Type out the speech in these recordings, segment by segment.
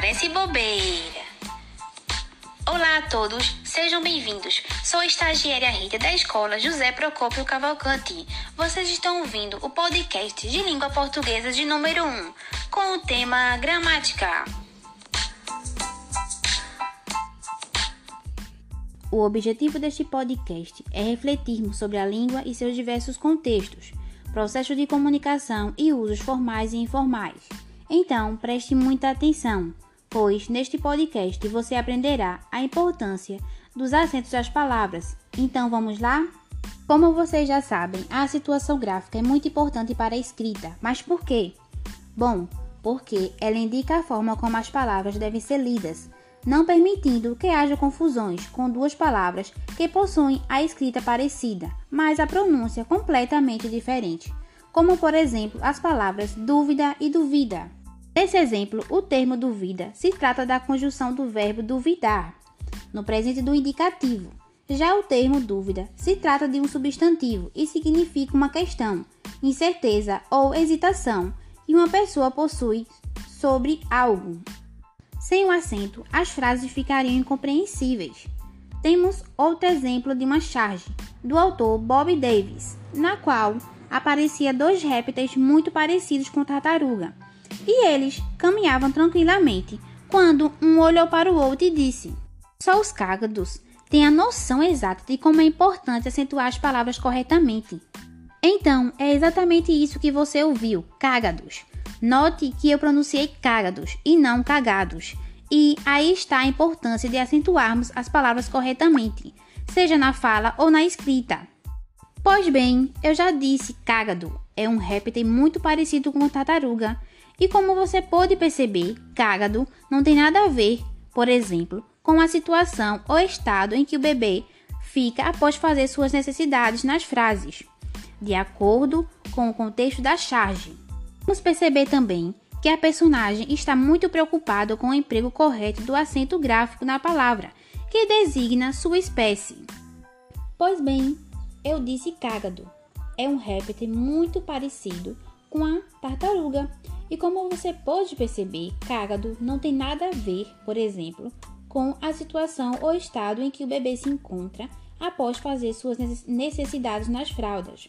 Parece bobeira. Olá a todos, sejam bem-vindos. Sou a estagiária Rita da Escola José Procópio Cavalcante. Vocês estão ouvindo o podcast de língua portuguesa de número 1, com o tema gramática. O objetivo deste podcast é refletirmos sobre a língua e seus diversos contextos, processos de comunicação e usos formais e informais. Então, preste muita atenção, pois neste podcast você aprenderá a importância dos acentos das palavras. Então, vamos lá? Como vocês já sabem, a situação gráfica é muito importante para a escrita. Mas por quê? Bom, porque ela indica a forma como as palavras devem ser lidas não permitindo que haja confusões com duas palavras que possuem a escrita parecida, mas a pronúncia completamente diferente, como por exemplo as palavras dúvida e duvida. Nesse exemplo, o termo duvida se trata da conjunção do verbo duvidar, no presente do indicativo. Já o termo dúvida se trata de um substantivo e significa uma questão, incerteza ou hesitação que uma pessoa possui sobre algo. Sem o acento, as frases ficariam incompreensíveis. Temos outro exemplo de uma charge, do autor Bob Davis, na qual aparecia dois répteis muito parecidos com tartaruga, e eles caminhavam tranquilamente, quando um olhou para o outro e disse: Só os cágados têm a noção exata de como é importante acentuar as palavras corretamente. Então, é exatamente isso que você ouviu, cágados. Note que eu pronunciei cágados e não cagados. E aí está a importância de acentuarmos as palavras corretamente, seja na fala ou na escrita. Pois bem, eu já disse cágado é um réptil muito parecido com tartaruga. E como você pode perceber, cágado não tem nada a ver, por exemplo, com a situação ou estado em que o bebê fica após fazer suas necessidades nas frases, de acordo com o contexto da charge. Vamos perceber também que a personagem está muito preocupado com o emprego correto do acento gráfico na palavra, que designa sua espécie. Pois bem, eu disse cágado. É um réptil muito parecido com a tartaruga. E como você pode perceber, cágado não tem nada a ver, por exemplo, com a situação ou estado em que o bebê se encontra após fazer suas necessidades nas fraldas,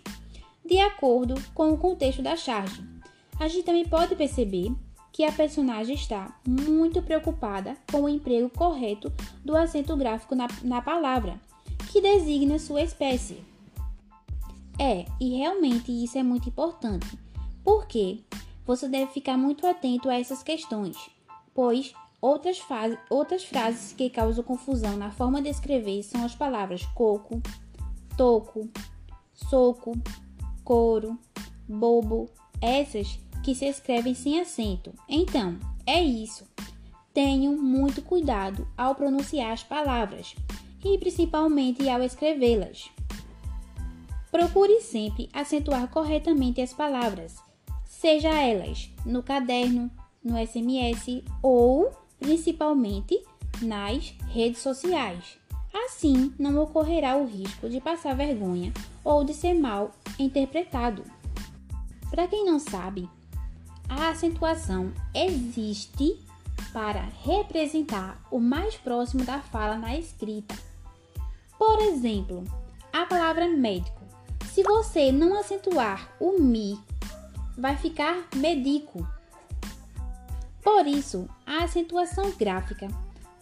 de acordo com o contexto da charge a gente também pode perceber que a personagem está muito preocupada com o emprego correto do acento gráfico na, na palavra, que designa sua espécie. É, e realmente isso é muito importante, porque você deve ficar muito atento a essas questões, pois outras, outras frases que causam confusão na forma de escrever são as palavras coco, toco, soco, couro, bobo. Essas que se escrevem sem acento. Então, é isso. Tenham muito cuidado ao pronunciar as palavras e principalmente ao escrevê-las. Procure sempre acentuar corretamente as palavras, seja elas no caderno, no SMS ou principalmente nas redes sociais. Assim, não ocorrerá o risco de passar vergonha ou de ser mal interpretado. Para quem não sabe, a acentuação existe para representar o mais próximo da fala na escrita. Por exemplo, a palavra médico. Se você não acentuar o mi, vai ficar medico. Por isso, a acentuação gráfica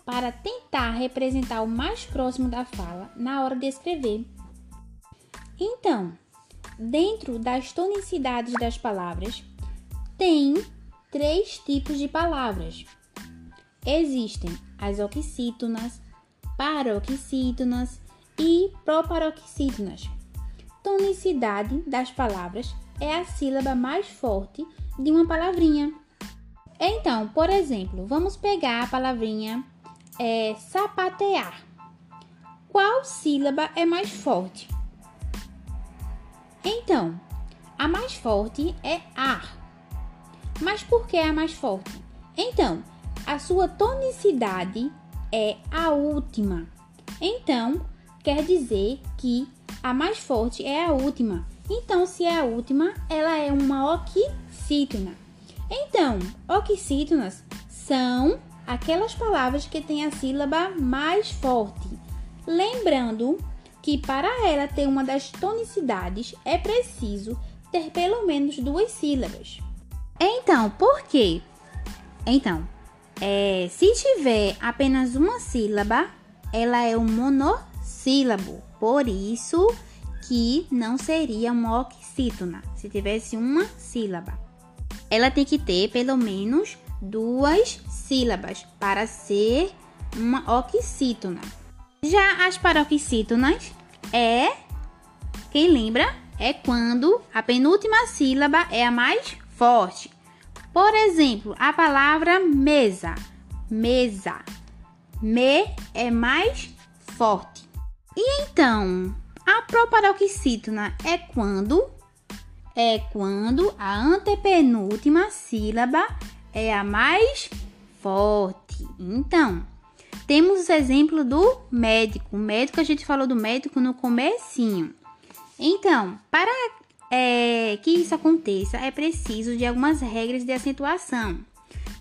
para tentar representar o mais próximo da fala na hora de escrever. Então, dentro das tonicidades das palavras, tem três tipos de palavras. Existem as oxítonas, paroxítonas e proparoxítonas. Tonicidade das palavras é a sílaba mais forte de uma palavrinha. Então, por exemplo, vamos pegar a palavrinha é, sapatear. Qual sílaba é mais forte? Então, a mais forte é ar. Mas por que é a mais forte? Então, a sua tonicidade é a última. Então, quer dizer que a mais forte é a última. Então, se é a última, ela é uma oxítona. Então, oxítonas são aquelas palavras que têm a sílaba mais forte. Lembrando que para ela ter uma das tonicidades é preciso ter pelo menos duas sílabas. Então, por quê? Então, é, se tiver apenas uma sílaba, ela é um monossílabo. Por isso que não seria uma oxítona se tivesse uma sílaba. Ela tem que ter pelo menos duas sílabas para ser uma oxítona. Já as paroxítonas é quem lembra é quando a penúltima sílaba é a mais forte. Por exemplo, a palavra mesa. Mesa. Me é mais forte. E então, a proparoxítona é quando é quando a antepenúltima sílaba é a mais forte. Então, temos os exemplos do médico. O médico, a gente falou do médico no comecinho. Então, para é, que isso aconteça, é preciso de algumas regras de acentuação.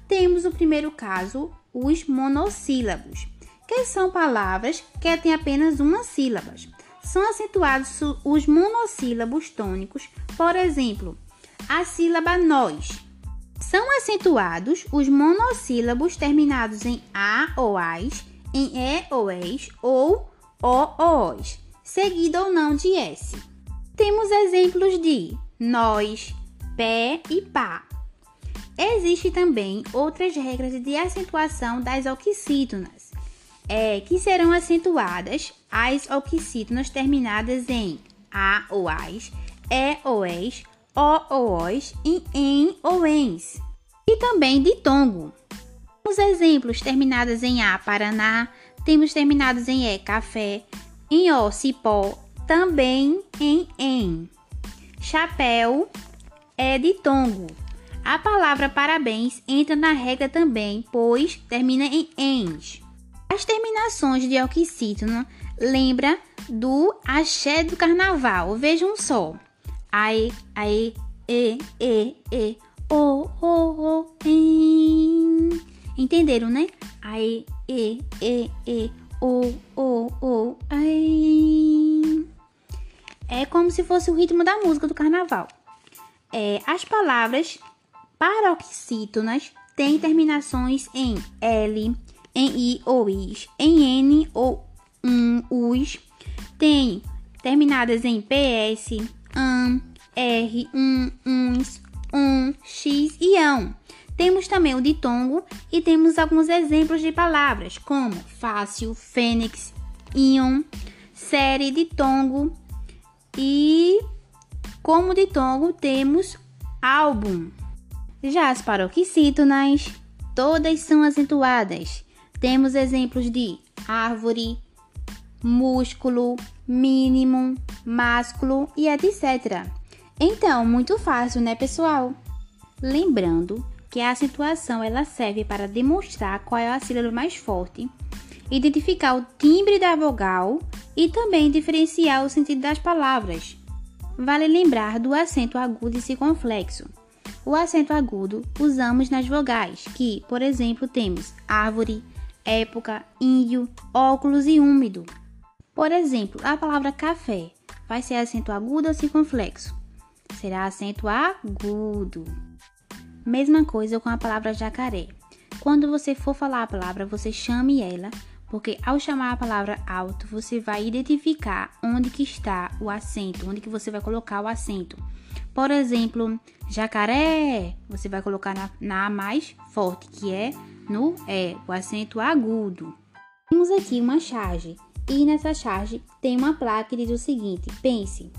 Temos o primeiro caso, os monossílabos, que são palavras que têm apenas uma sílaba são acentuados os monossílabos tônicos, por exemplo, a sílaba nós. São acentuados os monossílabos terminados em a ou as, em e ou es ou o ou os, seguido ou não de s. Temos exemplos de nós, pé e pá. Existem também outras regras de acentuação das oxítonas é, que serão acentuadas as oxítonas terminadas em a ou as, e ou es, o ou os, em em ou ens. E também ditongo. Os exemplos terminados em a, Paraná, temos terminados em e, café, em o, cipó, também em em. Chapéu é ditongo. A palavra parabéns entra na regra também, pois termina em ens. As terminações de oxítono lembra do axé do carnaval. Vejam só. Aê, aê, e, e, e, o, o, o, em. Entenderam, né? Aê, e, e, e, o, o, o, aê. É como se fosse o ritmo da música do carnaval. É, as palavras paroxítonas têm terminações em L, em i ou is, em n ou um, us, tem terminadas em ps, an, r, um, uns, um, x e ão. Temos também o ditongo e temos alguns exemplos de palavras como fácil, fênix, íon, série, ditongo e como ditongo temos álbum. Já as paroxítonas, todas são acentuadas temos exemplos de árvore, músculo, mínimo, másculo e etc. Então, muito fácil, né, pessoal? Lembrando que a acentuação ela serve para demonstrar qual é a sílaba mais forte, identificar o timbre da vogal e também diferenciar o sentido das palavras. Vale lembrar do acento agudo e circunflexo. O acento agudo usamos nas vogais, que, por exemplo, temos árvore, época, índio, óculos e úmido. Por exemplo, a palavra café vai ser acento agudo ou circunflexo? Será acento agudo. Mesma coisa com a palavra jacaré. Quando você for falar a palavra, você chame ela, porque ao chamar a palavra alto, você vai identificar onde que está o acento, onde que você vai colocar o acento. Por exemplo, jacaré, você vai colocar na, na mais forte, que é no é o acento agudo. Temos aqui uma charge e nessa charge tem uma placa que diz o seguinte: pense.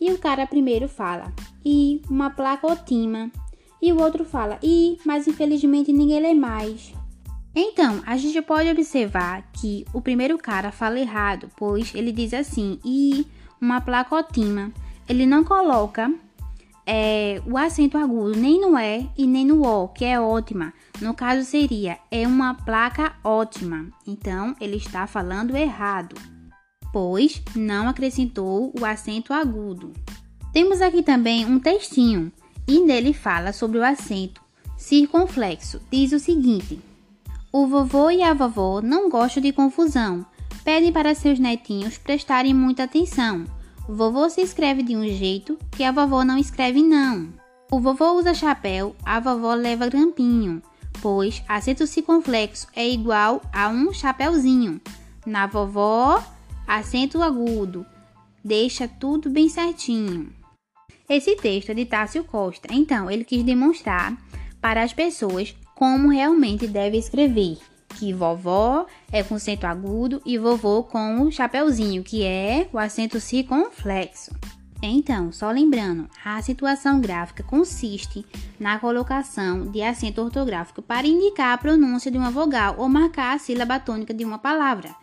E o cara primeiro fala e uma placa otima e o outro fala e, mas infelizmente ninguém lê mais. Então, a gente pode observar que o primeiro cara fala errado, pois ele diz assim e uma placa otima. Ele não coloca é, o acento agudo nem no E e nem no O, que é ótima. No caso seria é uma placa ótima. Então ele está falando errado, pois não acrescentou o acento agudo. Temos aqui também um textinho e nele fala sobre o acento circunflexo. Diz o seguinte: O vovô e a vovó não gostam de confusão. Pedem para seus netinhos prestarem muita atenção. Vovô se escreve de um jeito que a vovó não escreve não. O vovô usa chapéu, a vovó leva grampinho, pois acento circunflexo é igual a um chapéuzinho. Na vovó, acento agudo. Deixa tudo bem certinho. Esse texto é de Tássio Costa, então ele quis demonstrar para as pessoas como realmente deve escrever. Que vovó é com acento agudo e vovô com o chapeuzinho, que é o acento circunflexo. Então, só lembrando, a situação gráfica consiste na colocação de acento ortográfico para indicar a pronúncia de uma vogal ou marcar a sílaba tônica de uma palavra.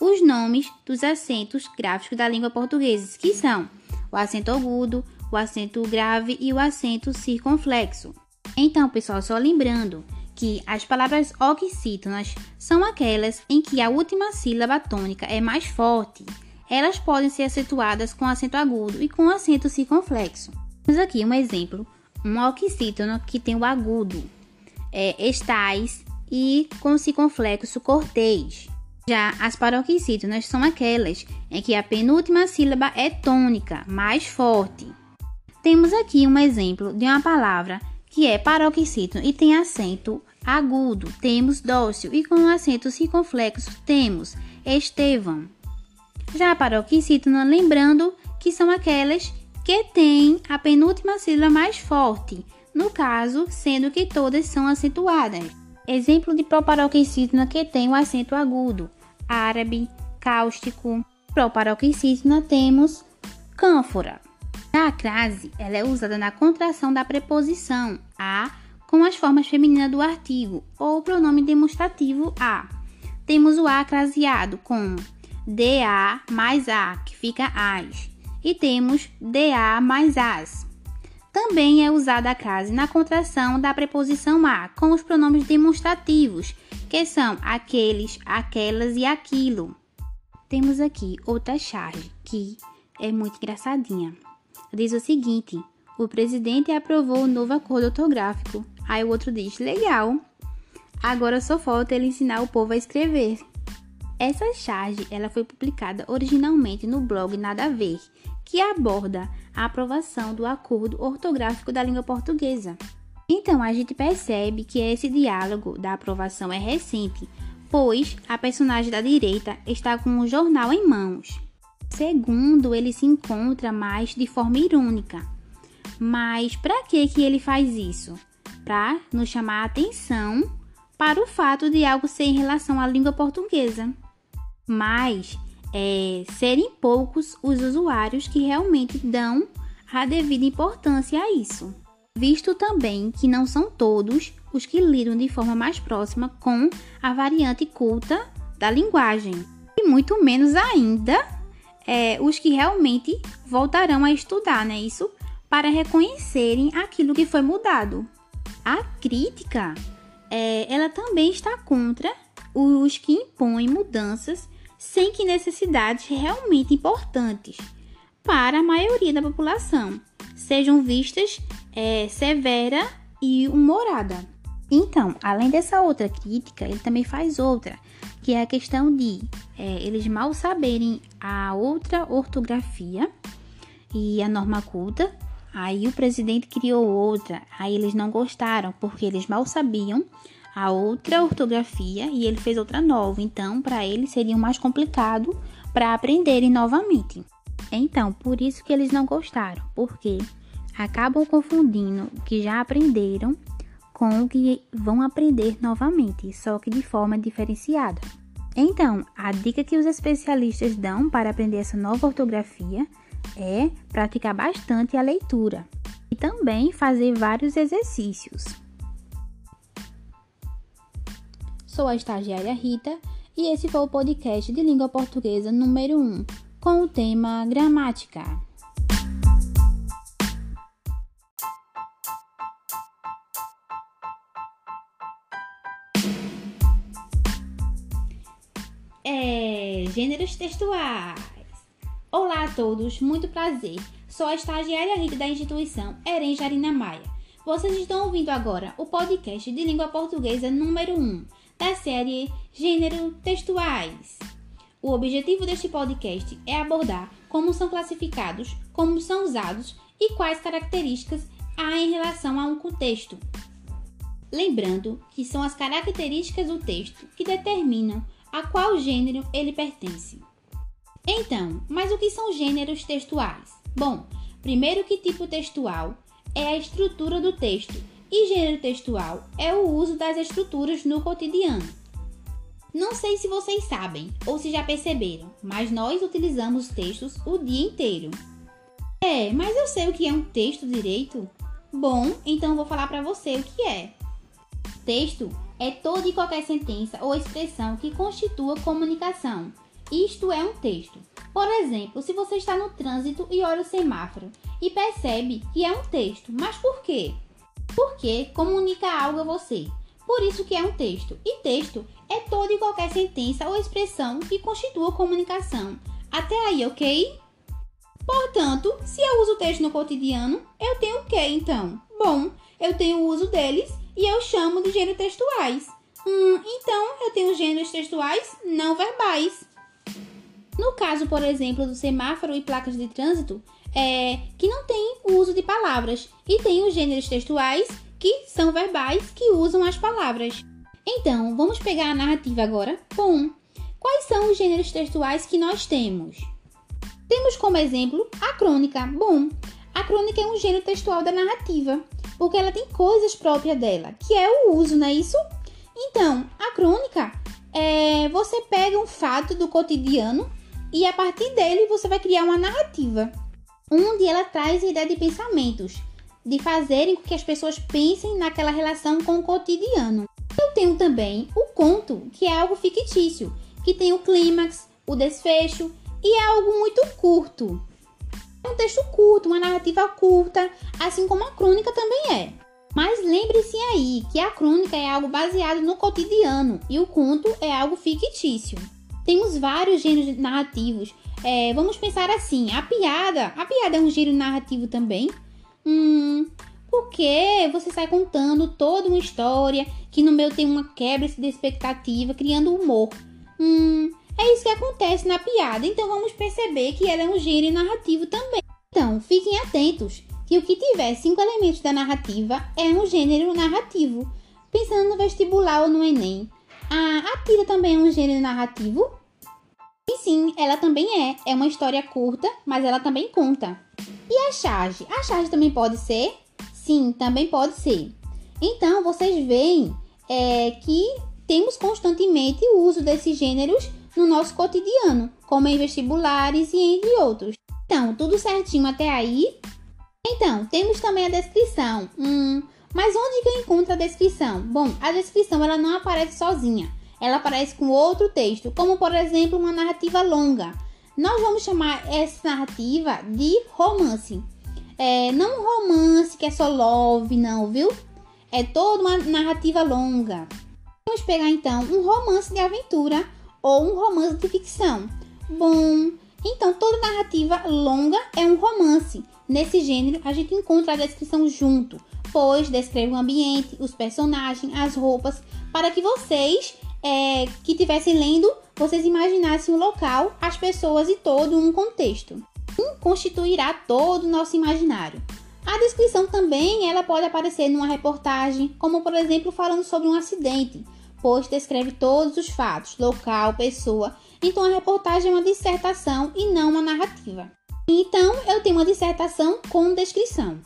Os nomes dos acentos gráficos da língua portuguesa, que são o acento agudo, o acento grave e o acento circunflexo. Então, pessoal, só lembrando que as palavras oxítonas são aquelas em que a última sílaba tônica é mais forte. Elas podem ser acentuadas com acento agudo e com acento circunflexo. Temos aqui um exemplo, um oxítono que tem o agudo, é, estais e com circunflexo cortês. Já as paroxítonas são aquelas em que a penúltima sílaba é tônica, mais forte. Temos aqui um exemplo de uma palavra que é paroxítono e tem acento agudo, temos dócil e com acento circunflexo temos Estevão. Já a paroxítona, lembrando que são aquelas que têm a penúltima sílaba mais forte, no caso, sendo que todas são acentuadas. Exemplo de proparoxítona que tem o acento agudo: árabe, cáustico. Proparoxítona temos cânfora. A crase ela é usada na contração da preposição a com as formas femininas do artigo ou pronome demonstrativo a. Temos o a com da mais a, que fica as, e temos da mais as. Também é usada a crase na contração da preposição a com os pronomes demonstrativos, que são aqueles, aquelas e aquilo. Temos aqui outra charge que é muito engraçadinha diz o seguinte: o presidente aprovou o novo acordo ortográfico. Aí o outro diz: legal. Agora só falta ele ensinar o povo a escrever. Essa charge ela foi publicada originalmente no blog Nada a Ver, que aborda a aprovação do acordo ortográfico da língua portuguesa. Então a gente percebe que esse diálogo da aprovação é recente, pois a personagem da direita está com o jornal em mãos. Segundo, ele se encontra mais de forma irônica. Mas para que que ele faz isso? Para nos chamar a atenção para o fato de algo ser em relação à língua portuguesa. Mas é, serem poucos os usuários que realmente dão a devida importância a isso. Visto também que não são todos os que lidam de forma mais próxima com a variante culta da linguagem, e muito menos ainda é, os que realmente voltarão a estudar, né? Isso para reconhecerem aquilo que foi mudado. A crítica, é, ela também está contra os que impõem mudanças sem que necessidades realmente importantes para a maioria da população sejam vistas é, severa e humorada. Então, além dessa outra crítica, ele também faz outra, que é a questão de é, eles mal saberem a outra ortografia e a norma culta. Aí o presidente criou outra, aí eles não gostaram porque eles mal sabiam a outra ortografia e ele fez outra nova. Então, para eles seria mais complicado para aprenderem novamente. Então, por isso que eles não gostaram, porque acabam confundindo o que já aprenderam com o que vão aprender novamente, só que de forma diferenciada. Então, a dica que os especialistas dão para aprender essa nova ortografia é praticar bastante a leitura e também fazer vários exercícios. Sou a estagiária Rita e esse foi o podcast de língua portuguesa número 1 com o tema gramática. É, gêneros textuais. Olá a todos, muito prazer. Sou a estagiária Rita da instituição Eren Jarina Maia. Vocês estão ouvindo agora o podcast de língua portuguesa número 1 da série Gênero Textuais. O objetivo deste podcast é abordar como são classificados, como são usados e quais características há em relação a um contexto. Lembrando que são as características do texto que determinam a qual gênero ele pertence. Então, mas o que são gêneros textuais? Bom, primeiro que tipo textual é a estrutura do texto e gênero textual é o uso das estruturas no cotidiano. Não sei se vocês sabem ou se já perceberam, mas nós utilizamos textos o dia inteiro. É, mas eu sei o que é um texto direito? Bom, então vou falar para você o que é. Texto é toda e qualquer sentença ou expressão que constitua comunicação. Isto é um texto. Por exemplo, se você está no trânsito e olha o semáforo e percebe que é um texto, mas por quê? Porque comunica algo a você. Por isso que é um texto. E texto é toda e qualquer sentença ou expressão que constitua comunicação. Até aí, ok? Portanto, se eu uso texto no cotidiano, eu tenho o que então? Bom, eu tenho o uso deles e eu chamo de gêneros textuais. Hum, então eu tenho gêneros textuais não verbais. No caso, por exemplo, do semáforo e placas de trânsito, é, que não tem o uso de palavras e tem os gêneros textuais que são verbais que usam as palavras. Então, vamos pegar a narrativa agora? Bom, quais são os gêneros textuais que nós temos? Temos como exemplo a crônica. Bom, a crônica é um gênero textual da narrativa, porque ela tem coisas próprias dela, que é o uso, não é isso? Então, a crônica é você pega um fato do cotidiano e a partir dele você vai criar uma narrativa onde ela traz a ideia de pensamentos, de fazerem com que as pessoas pensem naquela relação com o cotidiano. Eu tenho também o conto, que é algo fictício, que tem o clímax, o desfecho e é algo muito curto. É um texto curto, uma narrativa curta, assim como a crônica também é. Mas lembre-se aí que a crônica é algo baseado no cotidiano e o conto é algo fictício. Temos vários gêneros narrativos, é, vamos pensar assim, a piada. A piada é um giro narrativo também? Hum, porque você sai contando toda uma história que no meio tem uma quebra de expectativa, criando humor. Hum, é isso que acontece na piada, então vamos perceber que ela é um gênero narrativo também. Então, fiquem atentos que o que tiver cinco elementos da narrativa é um gênero narrativo. Pensando no vestibular ou no Enem. A, a tira também é um gênero narrativo? E sim, ela também é. É uma história curta, mas ela também conta. E a charge? A charge também pode ser? Sim, também pode ser. Então, vocês veem é, que temos constantemente o uso desses gêneros no nosso cotidiano, como em vestibulares e entre outros. Então, tudo certinho até aí? Então, temos também a descrição. Hum, mas onde que eu encontro a descrição? Bom, a descrição ela não aparece sozinha ela aparece com outro texto, como por exemplo uma narrativa longa. Nós vamos chamar essa narrativa de romance. É, não romance que é só love, não, viu? É toda uma narrativa longa. Vamos pegar então um romance de aventura ou um romance de ficção. Bom, então toda narrativa longa é um romance. Nesse gênero, a gente encontra a descrição junto, pois descreve o ambiente, os personagens, as roupas, para que vocês é, que estivessem lendo, vocês imaginassem o local, as pessoas e todo um contexto. Um constituirá todo o nosso imaginário. A descrição também ela pode aparecer numa reportagem, como por exemplo falando sobre um acidente, pois descreve todos os fatos, local, pessoa. Então a reportagem é uma dissertação e não uma narrativa. Então eu tenho uma dissertação com descrição.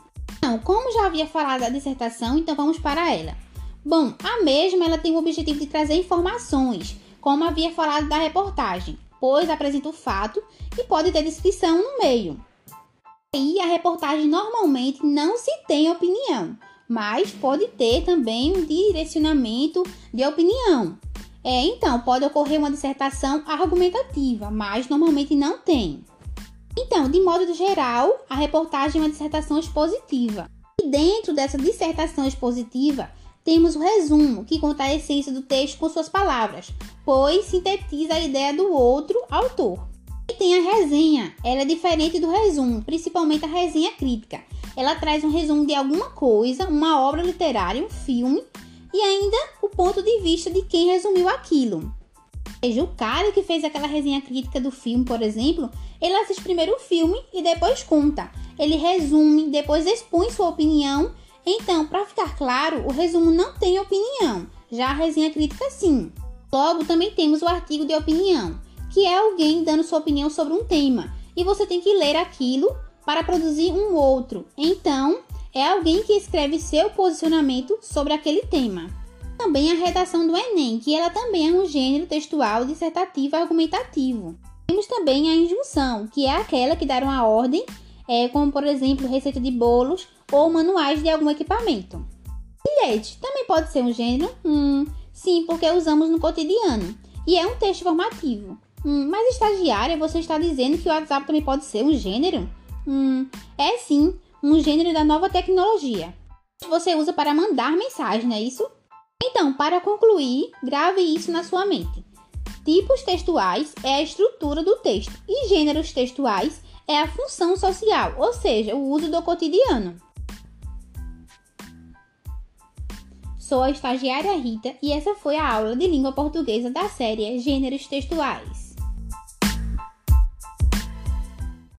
Então, como já havia falado da dissertação, então vamos para ela. Bom, a mesma ela tem o objetivo de trazer informações, como havia falado da reportagem, pois apresenta o fato e pode ter descrição no meio. E a reportagem normalmente não se tem opinião, mas pode ter também um direcionamento de opinião. É, então, pode ocorrer uma dissertação argumentativa, mas normalmente não tem. Então, de modo geral, a reportagem é uma dissertação expositiva. E dentro dessa dissertação expositiva, temos o resumo, que conta a essência do texto com suas palavras, pois sintetiza a ideia do outro autor. E tem a resenha, ela é diferente do resumo, principalmente a resenha crítica. Ela traz um resumo de alguma coisa, uma obra literária, um filme, e ainda o ponto de vista de quem resumiu aquilo. Veja, o cara que fez aquela resenha crítica do filme, por exemplo, ele assiste primeiro o filme e depois conta. Ele resume, depois expõe sua opinião. Então, para ficar claro, o resumo não tem opinião, já a resenha crítica sim. Logo, também temos o artigo de opinião, que é alguém dando sua opinião sobre um tema, e você tem que ler aquilo para produzir um outro. Então, é alguém que escreve seu posicionamento sobre aquele tema também a redação do Enem, que ela também é um gênero textual dissertativo argumentativo. Temos também a injunção, que é aquela que dá uma ordem, é, como por exemplo receita de bolos ou manuais de algum equipamento. Bilhete também pode ser um gênero? Hum, sim, porque usamos no cotidiano. E é um texto formativo. Hum, mas estagiária, você está dizendo que o WhatsApp também pode ser um gênero? Hum, é sim, um gênero da nova tecnologia. Você usa para mandar mensagem, não é isso? Então, para concluir, grave isso na sua mente. Tipos textuais é a estrutura do texto e gêneros textuais é a função social, ou seja, o uso do cotidiano. Sou a estagiária Rita e essa foi a aula de língua portuguesa da série Gêneros Textuais.